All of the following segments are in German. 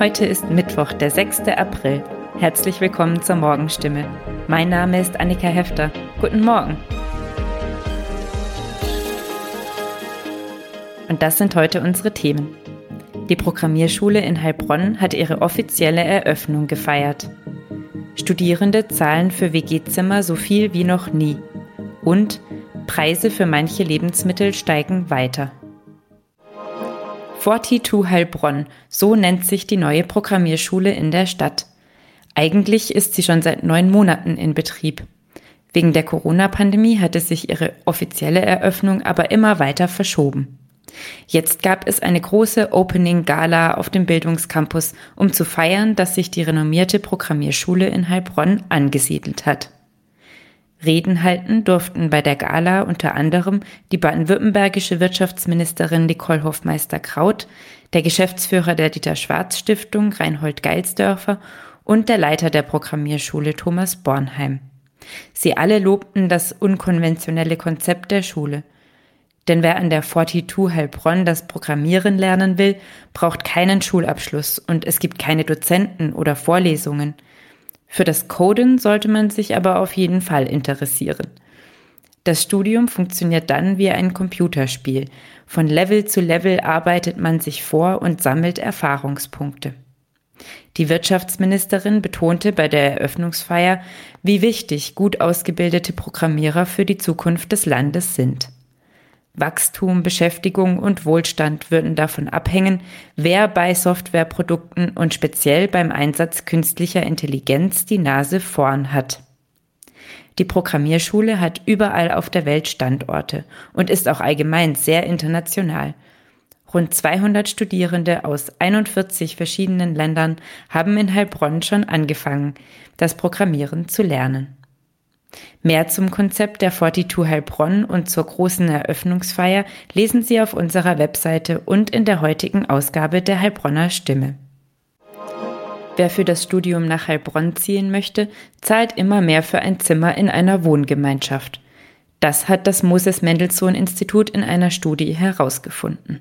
Heute ist Mittwoch, der 6. April. Herzlich willkommen zur Morgenstimme. Mein Name ist Annika Hefter. Guten Morgen. Und das sind heute unsere Themen. Die Programmierschule in Heilbronn hat ihre offizielle Eröffnung gefeiert. Studierende zahlen für WG-Zimmer so viel wie noch nie. Und Preise für manche Lebensmittel steigen weiter. 42 Heilbronn, so nennt sich die neue Programmierschule in der Stadt. Eigentlich ist sie schon seit neun Monaten in Betrieb. Wegen der Corona-Pandemie hatte sich ihre offizielle Eröffnung aber immer weiter verschoben. Jetzt gab es eine große Opening-Gala auf dem Bildungscampus, um zu feiern, dass sich die renommierte Programmierschule in Heilbronn angesiedelt hat. Reden halten durften bei der Gala unter anderem die baden-württembergische Wirtschaftsministerin Nicole Hofmeister-Kraut, der Geschäftsführer der Dieter Schwarz Stiftung Reinhold Geilsdörfer und der Leiter der Programmierschule Thomas Bornheim. Sie alle lobten das unkonventionelle Konzept der Schule. Denn wer an der 42 Heilbronn das Programmieren lernen will, braucht keinen Schulabschluss und es gibt keine Dozenten oder Vorlesungen. Für das Coden sollte man sich aber auf jeden Fall interessieren. Das Studium funktioniert dann wie ein Computerspiel. Von Level zu Level arbeitet man sich vor und sammelt Erfahrungspunkte. Die Wirtschaftsministerin betonte bei der Eröffnungsfeier, wie wichtig gut ausgebildete Programmierer für die Zukunft des Landes sind. Wachstum, Beschäftigung und Wohlstand würden davon abhängen, wer bei Softwareprodukten und speziell beim Einsatz künstlicher Intelligenz die Nase vorn hat. Die Programmierschule hat überall auf der Welt Standorte und ist auch allgemein sehr international. Rund 200 Studierende aus 41 verschiedenen Ländern haben in Heilbronn schon angefangen, das Programmieren zu lernen. Mehr zum Konzept der 42 Heilbronn und zur großen Eröffnungsfeier lesen Sie auf unserer Webseite und in der heutigen Ausgabe der Heilbronner Stimme. Wer für das Studium nach Heilbronn ziehen möchte, zahlt immer mehr für ein Zimmer in einer Wohngemeinschaft. Das hat das Moses Mendelssohn Institut in einer Studie herausgefunden.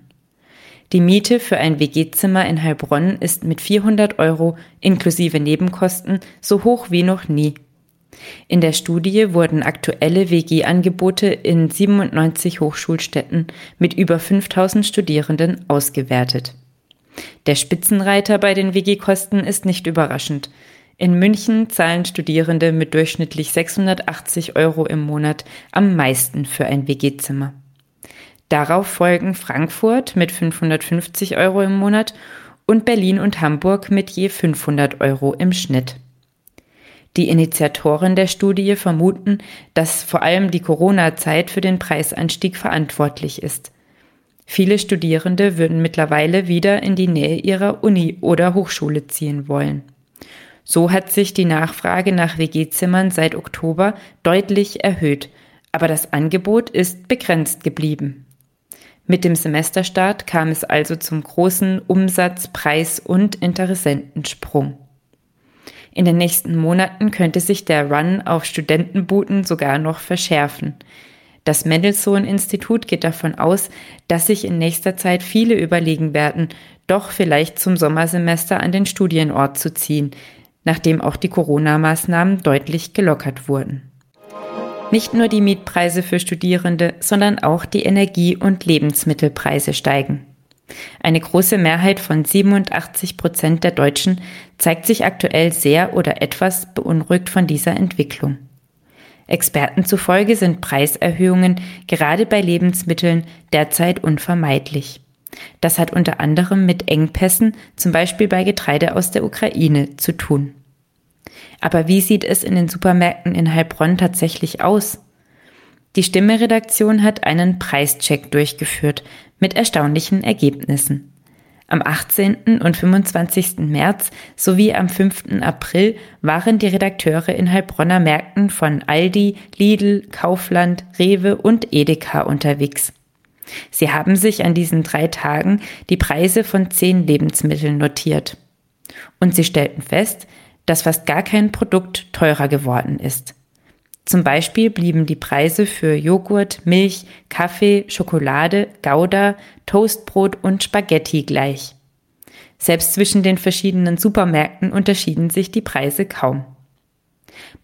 Die Miete für ein WG-Zimmer in Heilbronn ist mit 400 Euro inklusive Nebenkosten so hoch wie noch nie in der Studie wurden aktuelle WG-Angebote in 97 Hochschulstädten mit über 5000 Studierenden ausgewertet. Der Spitzenreiter bei den WG-Kosten ist nicht überraschend. In München zahlen Studierende mit durchschnittlich 680 Euro im Monat am meisten für ein WG-Zimmer. Darauf folgen Frankfurt mit 550 Euro im Monat und Berlin und Hamburg mit je 500 Euro im Schnitt. Die Initiatoren der Studie vermuten, dass vor allem die Corona-Zeit für den Preisanstieg verantwortlich ist. Viele Studierende würden mittlerweile wieder in die Nähe ihrer Uni oder Hochschule ziehen wollen. So hat sich die Nachfrage nach WG-Zimmern seit Oktober deutlich erhöht, aber das Angebot ist begrenzt geblieben. Mit dem Semesterstart kam es also zum großen Umsatz-, Preis- und Interessentensprung. In den nächsten Monaten könnte sich der Run auf Studentenbooten sogar noch verschärfen. Das Mendelssohn-Institut geht davon aus, dass sich in nächster Zeit viele überlegen werden, doch vielleicht zum Sommersemester an den Studienort zu ziehen, nachdem auch die Corona-Maßnahmen deutlich gelockert wurden. Nicht nur die Mietpreise für Studierende, sondern auch die Energie- und Lebensmittelpreise steigen. Eine große Mehrheit von 87 Prozent der Deutschen zeigt sich aktuell sehr oder etwas beunruhigt von dieser Entwicklung. Experten zufolge sind Preiserhöhungen gerade bei Lebensmitteln derzeit unvermeidlich. Das hat unter anderem mit Engpässen, zum Beispiel bei Getreide aus der Ukraine, zu tun. Aber wie sieht es in den Supermärkten in Heilbronn tatsächlich aus? Die Stimme-Redaktion hat einen Preischeck durchgeführt mit erstaunlichen Ergebnissen. Am 18. und 25. März sowie am 5. April waren die Redakteure in Heilbronner Märkten von Aldi, Lidl, Kaufland, Rewe und Edeka unterwegs. Sie haben sich an diesen drei Tagen die Preise von zehn Lebensmitteln notiert. Und sie stellten fest, dass fast gar kein Produkt teurer geworden ist. Zum Beispiel blieben die Preise für Joghurt, Milch, Kaffee, Schokolade, Gouda, Toastbrot und Spaghetti gleich. Selbst zwischen den verschiedenen Supermärkten unterschieden sich die Preise kaum.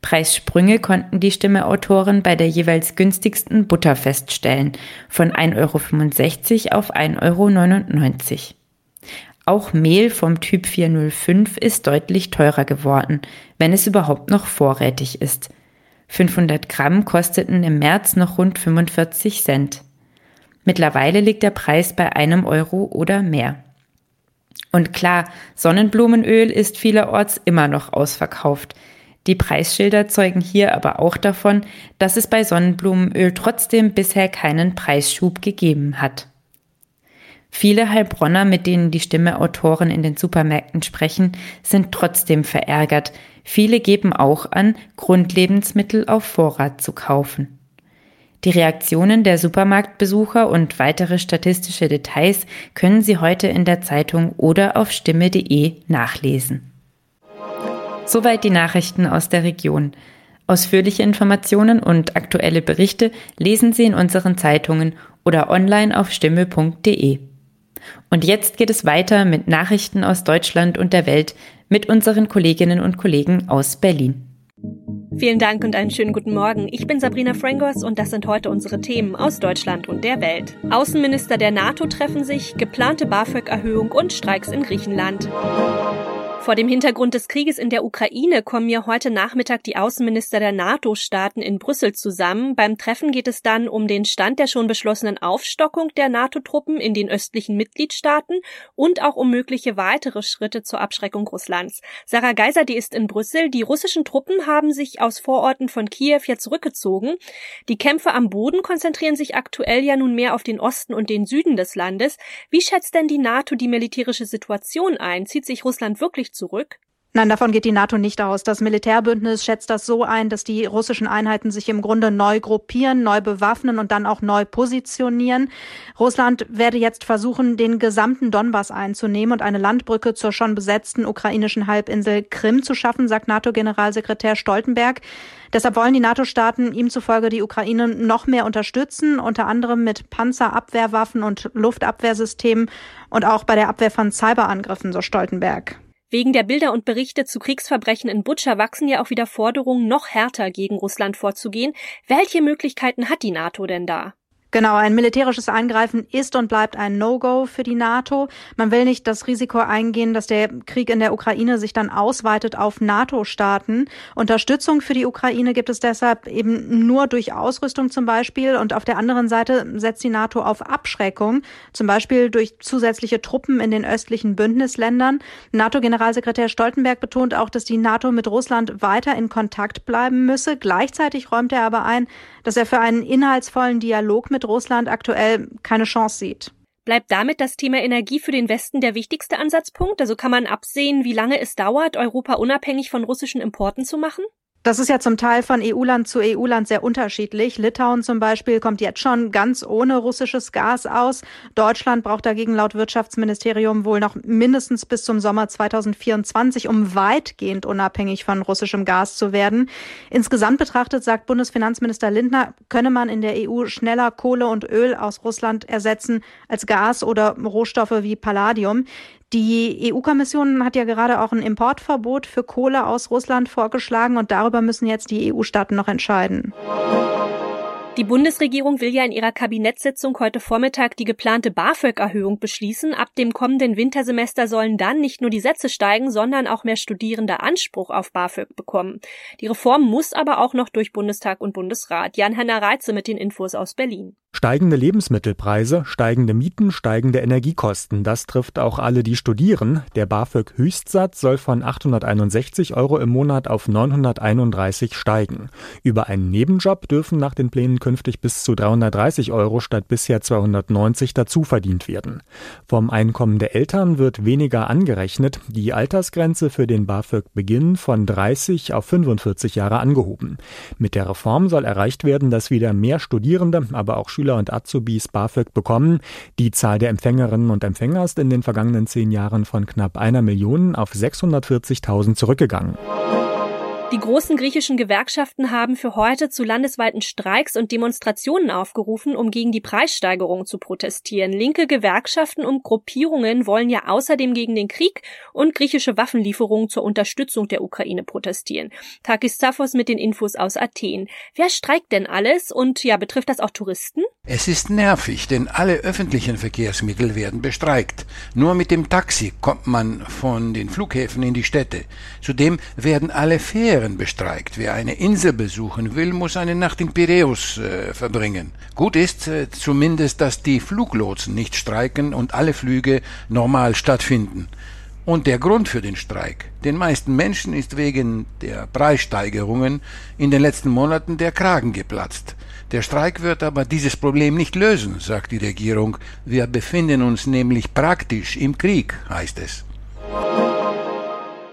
Preissprünge konnten die Stimmeautoren bei der jeweils günstigsten Butter feststellen, von 1,65 Euro auf 1,99 Euro. Auch Mehl vom Typ 405 ist deutlich teurer geworden, wenn es überhaupt noch vorrätig ist. 500 Gramm kosteten im März noch rund 45 Cent. Mittlerweile liegt der Preis bei einem Euro oder mehr. Und klar, Sonnenblumenöl ist vielerorts immer noch ausverkauft. Die Preisschilder zeugen hier aber auch davon, dass es bei Sonnenblumenöl trotzdem bisher keinen Preisschub gegeben hat. Viele Heilbronner, mit denen die Stimmeautoren in den Supermärkten sprechen, sind trotzdem verärgert. Viele geben auch an, Grundlebensmittel auf Vorrat zu kaufen. Die Reaktionen der Supermarktbesucher und weitere statistische Details können Sie heute in der Zeitung oder auf stimme.de nachlesen. Soweit die Nachrichten aus der Region. Ausführliche Informationen und aktuelle Berichte lesen Sie in unseren Zeitungen oder online auf stimme.de. Und jetzt geht es weiter mit Nachrichten aus Deutschland und der Welt mit unseren Kolleginnen und Kollegen aus Berlin. Vielen Dank und einen schönen guten Morgen. Ich bin Sabrina Frangos und das sind heute unsere Themen aus Deutschland und der Welt. Außenminister der NATO treffen sich, geplante BAföG-Erhöhung und Streiks in Griechenland. Vor dem Hintergrund des Krieges in der Ukraine kommen ja heute Nachmittag die Außenminister der NATO-Staaten in Brüssel zusammen. Beim Treffen geht es dann um den Stand der schon beschlossenen Aufstockung der NATO-Truppen in den östlichen Mitgliedstaaten und auch um mögliche weitere Schritte zur Abschreckung Russlands. Sarah Geiser, die ist in Brüssel. Die russischen Truppen haben sich aus Vororten von Kiew ja zurückgezogen. Die Kämpfe am Boden konzentrieren sich aktuell ja nun mehr auf den Osten und den Süden des Landes. Wie schätzt denn die NATO die militärische Situation ein? Zieht sich Russland wirklich zurück? Nein, davon geht die NATO nicht aus. Das Militärbündnis schätzt das so ein, dass die russischen Einheiten sich im Grunde neu gruppieren, neu bewaffnen und dann auch neu positionieren. Russland werde jetzt versuchen, den gesamten Donbass einzunehmen und eine Landbrücke zur schon besetzten ukrainischen Halbinsel Krim zu schaffen, sagt NATO-Generalsekretär Stoltenberg. Deshalb wollen die NATO-Staaten ihm zufolge die Ukraine noch mehr unterstützen, unter anderem mit Panzerabwehrwaffen und Luftabwehrsystemen und auch bei der Abwehr von Cyberangriffen, so Stoltenberg. Wegen der Bilder und Berichte zu Kriegsverbrechen in Butscha wachsen ja auch wieder Forderungen, noch härter gegen Russland vorzugehen. Welche Möglichkeiten hat die NATO denn da? Genau, ein militärisches Eingreifen ist und bleibt ein No-Go für die NATO. Man will nicht das Risiko eingehen, dass der Krieg in der Ukraine sich dann ausweitet auf NATO-Staaten. Unterstützung für die Ukraine gibt es deshalb eben nur durch Ausrüstung zum Beispiel. Und auf der anderen Seite setzt die NATO auf Abschreckung, zum Beispiel durch zusätzliche Truppen in den östlichen Bündnisländern. NATO-Generalsekretär Stoltenberg betont auch, dass die NATO mit Russland weiter in Kontakt bleiben müsse. Gleichzeitig räumt er aber ein, dass er für einen inhaltsvollen Dialog mit Russland aktuell keine Chance sieht. Bleibt damit das Thema Energie für den Westen der wichtigste Ansatzpunkt? Also kann man absehen, wie lange es dauert, Europa unabhängig von russischen Importen zu machen? Das ist ja zum Teil von EU-Land zu EU-Land sehr unterschiedlich. Litauen zum Beispiel kommt jetzt schon ganz ohne russisches Gas aus. Deutschland braucht dagegen laut Wirtschaftsministerium wohl noch mindestens bis zum Sommer 2024, um weitgehend unabhängig von russischem Gas zu werden. Insgesamt betrachtet, sagt Bundesfinanzminister Lindner, könne man in der EU schneller Kohle und Öl aus Russland ersetzen als Gas oder Rohstoffe wie Palladium. Die EU-Kommission hat ja gerade auch ein Importverbot für Kohle aus Russland vorgeschlagen und darüber müssen jetzt die EU-Staaten noch entscheiden. Die Bundesregierung will ja in ihrer Kabinettssitzung heute Vormittag die geplante BAföG-Erhöhung beschließen. Ab dem kommenden Wintersemester sollen dann nicht nur die Sätze steigen, sondern auch mehr Studierende Anspruch auf BAföG bekommen. Die Reform muss aber auch noch durch Bundestag und Bundesrat. Jan-Henner Reitze mit den Infos aus Berlin. Steigende Lebensmittelpreise, steigende Mieten, steigende Energiekosten, das trifft auch alle, die studieren. Der BAföG-Höchstsatz soll von 861 Euro im Monat auf 931 steigen. Über einen Nebenjob dürfen nach den Plänen künftig bis zu 330 Euro statt bisher 290 dazu verdient werden. Vom Einkommen der Eltern wird weniger angerechnet, die Altersgrenze für den BAföG-Beginn von 30 auf 45 Jahre angehoben. Mit der Reform soll erreicht werden, dass wieder mehr Studierende, aber auch Schüler und Azubis BAföG bekommen. Die Zahl der Empfängerinnen und Empfänger ist in den vergangenen zehn Jahren von knapp einer Million auf 640.000 zurückgegangen. Die großen griechischen Gewerkschaften haben für heute zu landesweiten Streiks und Demonstrationen aufgerufen, um gegen die Preissteigerung zu protestieren. Linke Gewerkschaften und Gruppierungen wollen ja außerdem gegen den Krieg und griechische Waffenlieferungen zur Unterstützung der Ukraine protestieren. Takis Zaphos mit den Infos aus Athen. Wer streikt denn alles und ja, betrifft das auch Touristen? Es ist nervig, denn alle öffentlichen Verkehrsmittel werden bestreikt. Nur mit dem Taxi kommt man von den Flughäfen in die Städte. Zudem werden alle Fähren bestreikt. Wer eine Insel besuchen will, muss eine Nacht in Piräus äh, verbringen. Gut ist äh, zumindest, dass die Fluglotsen nicht streiken und alle Flüge normal stattfinden. Und der Grund für den Streik. Den meisten Menschen ist wegen der Preissteigerungen in den letzten Monaten der Kragen geplatzt. Der Streik wird aber dieses Problem nicht lösen, sagt die Regierung. Wir befinden uns nämlich praktisch im Krieg, heißt es.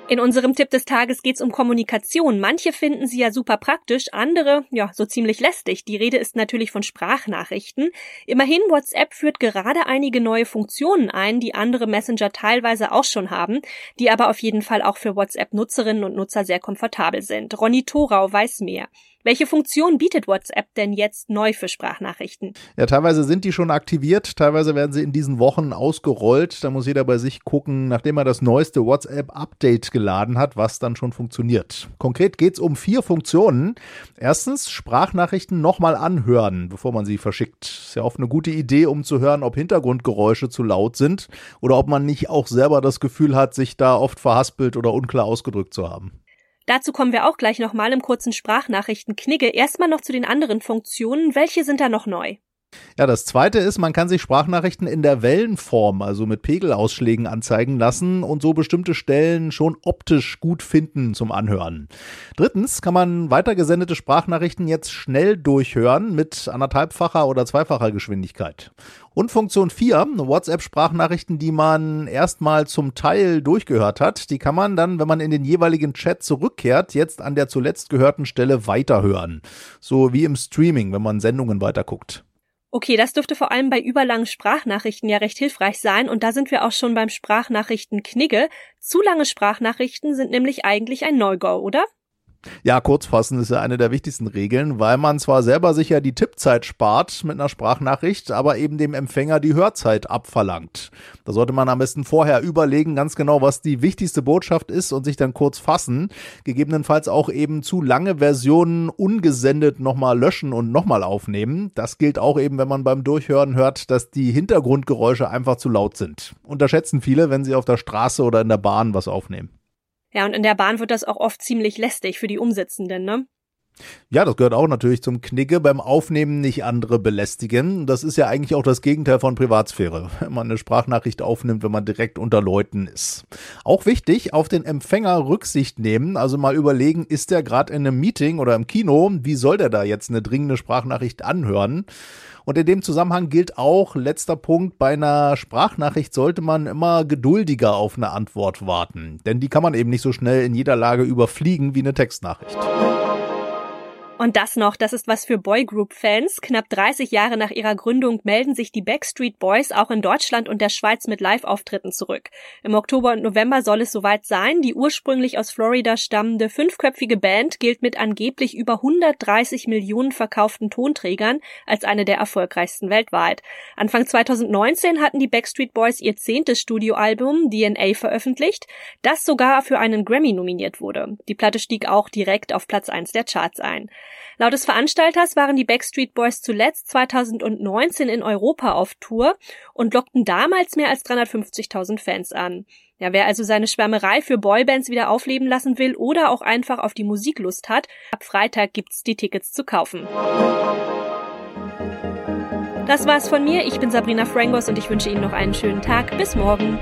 In unserem Tipp des Tages geht's um Kommunikation. Manche finden sie ja super praktisch, andere ja so ziemlich lästig. Die Rede ist natürlich von Sprachnachrichten. Immerhin, WhatsApp führt gerade einige neue Funktionen ein, die andere Messenger teilweise auch schon haben, die aber auf jeden Fall auch für WhatsApp-Nutzerinnen und Nutzer sehr komfortabel sind. Ronny Thorau weiß mehr. Welche Funktion bietet WhatsApp denn jetzt neu für Sprachnachrichten? Ja, teilweise sind die schon aktiviert, teilweise werden sie in diesen Wochen ausgerollt. Da muss jeder bei sich gucken, nachdem er das neueste WhatsApp-Update geladen hat, was dann schon funktioniert. Konkret geht es um vier Funktionen. Erstens, Sprachnachrichten nochmal anhören, bevor man sie verschickt. Ist ja oft eine gute Idee, um zu hören, ob Hintergrundgeräusche zu laut sind oder ob man nicht auch selber das Gefühl hat, sich da oft verhaspelt oder unklar ausgedrückt zu haben. Dazu kommen wir auch gleich nochmal im kurzen Sprachnachrichten Knigge. Erstmal noch zu den anderen Funktionen. Welche sind da noch neu? Ja, das zweite ist, man kann sich Sprachnachrichten in der Wellenform, also mit Pegelausschlägen anzeigen lassen und so bestimmte Stellen schon optisch gut finden zum Anhören. Drittens kann man weitergesendete Sprachnachrichten jetzt schnell durchhören mit anderthalbfacher oder zweifacher Geschwindigkeit. Und Funktion 4, WhatsApp-Sprachnachrichten, die man erstmal zum Teil durchgehört hat, die kann man dann, wenn man in den jeweiligen Chat zurückkehrt, jetzt an der zuletzt gehörten Stelle weiterhören. So wie im Streaming, wenn man Sendungen weiterguckt. Okay, das dürfte vor allem bei überlangen Sprachnachrichten ja recht hilfreich sein und da sind wir auch schon beim Sprachnachrichten Knigge. Zu lange Sprachnachrichten sind nämlich eigentlich ein No-Go, oder? Ja, kurzfassen ist ja eine der wichtigsten Regeln, weil man zwar selber sicher die Tippzeit spart mit einer Sprachnachricht, aber eben dem Empfänger die Hörzeit abverlangt. Da sollte man am besten vorher überlegen, ganz genau, was die wichtigste Botschaft ist und sich dann kurz fassen. Gegebenenfalls auch eben zu lange Versionen ungesendet nochmal löschen und nochmal aufnehmen. Das gilt auch eben, wenn man beim Durchhören hört, dass die Hintergrundgeräusche einfach zu laut sind. Unterschätzen viele, wenn sie auf der Straße oder in der Bahn was aufnehmen. Ja, und in der Bahn wird das auch oft ziemlich lästig für die Umsitzenden, ne? Ja, das gehört auch natürlich zum Knicke beim Aufnehmen nicht andere belästigen. Das ist ja eigentlich auch das Gegenteil von Privatsphäre, wenn man eine Sprachnachricht aufnimmt, wenn man direkt unter Leuten ist. Auch wichtig, auf den Empfänger Rücksicht nehmen, also mal überlegen, ist der gerade in einem Meeting oder im Kino, wie soll der da jetzt eine dringende Sprachnachricht anhören? Und in dem Zusammenhang gilt auch, letzter Punkt, bei einer Sprachnachricht sollte man immer geduldiger auf eine Antwort warten. Denn die kann man eben nicht so schnell in jeder Lage überfliegen wie eine Textnachricht. Und das noch, das ist was für Boygroup-Fans. Knapp 30 Jahre nach ihrer Gründung melden sich die Backstreet Boys auch in Deutschland und der Schweiz mit Live-Auftritten zurück. Im Oktober und November soll es soweit sein. Die ursprünglich aus Florida stammende fünfköpfige Band gilt mit angeblich über 130 Millionen verkauften Tonträgern als eine der erfolgreichsten weltweit. Anfang 2019 hatten die Backstreet Boys ihr zehntes Studioalbum DNA veröffentlicht, das sogar für einen Grammy nominiert wurde. Die Platte stieg auch direkt auf Platz 1 der Charts ein. Laut des Veranstalters waren die Backstreet Boys zuletzt 2019 in Europa auf Tour und lockten damals mehr als 350.000 Fans an. Ja, wer also seine Schwärmerei für Boybands wieder aufleben lassen will oder auch einfach auf die Musiklust hat, ab Freitag gibt's die Tickets zu kaufen. Das war's von mir. Ich bin Sabrina Frangos und ich wünsche Ihnen noch einen schönen Tag. Bis morgen.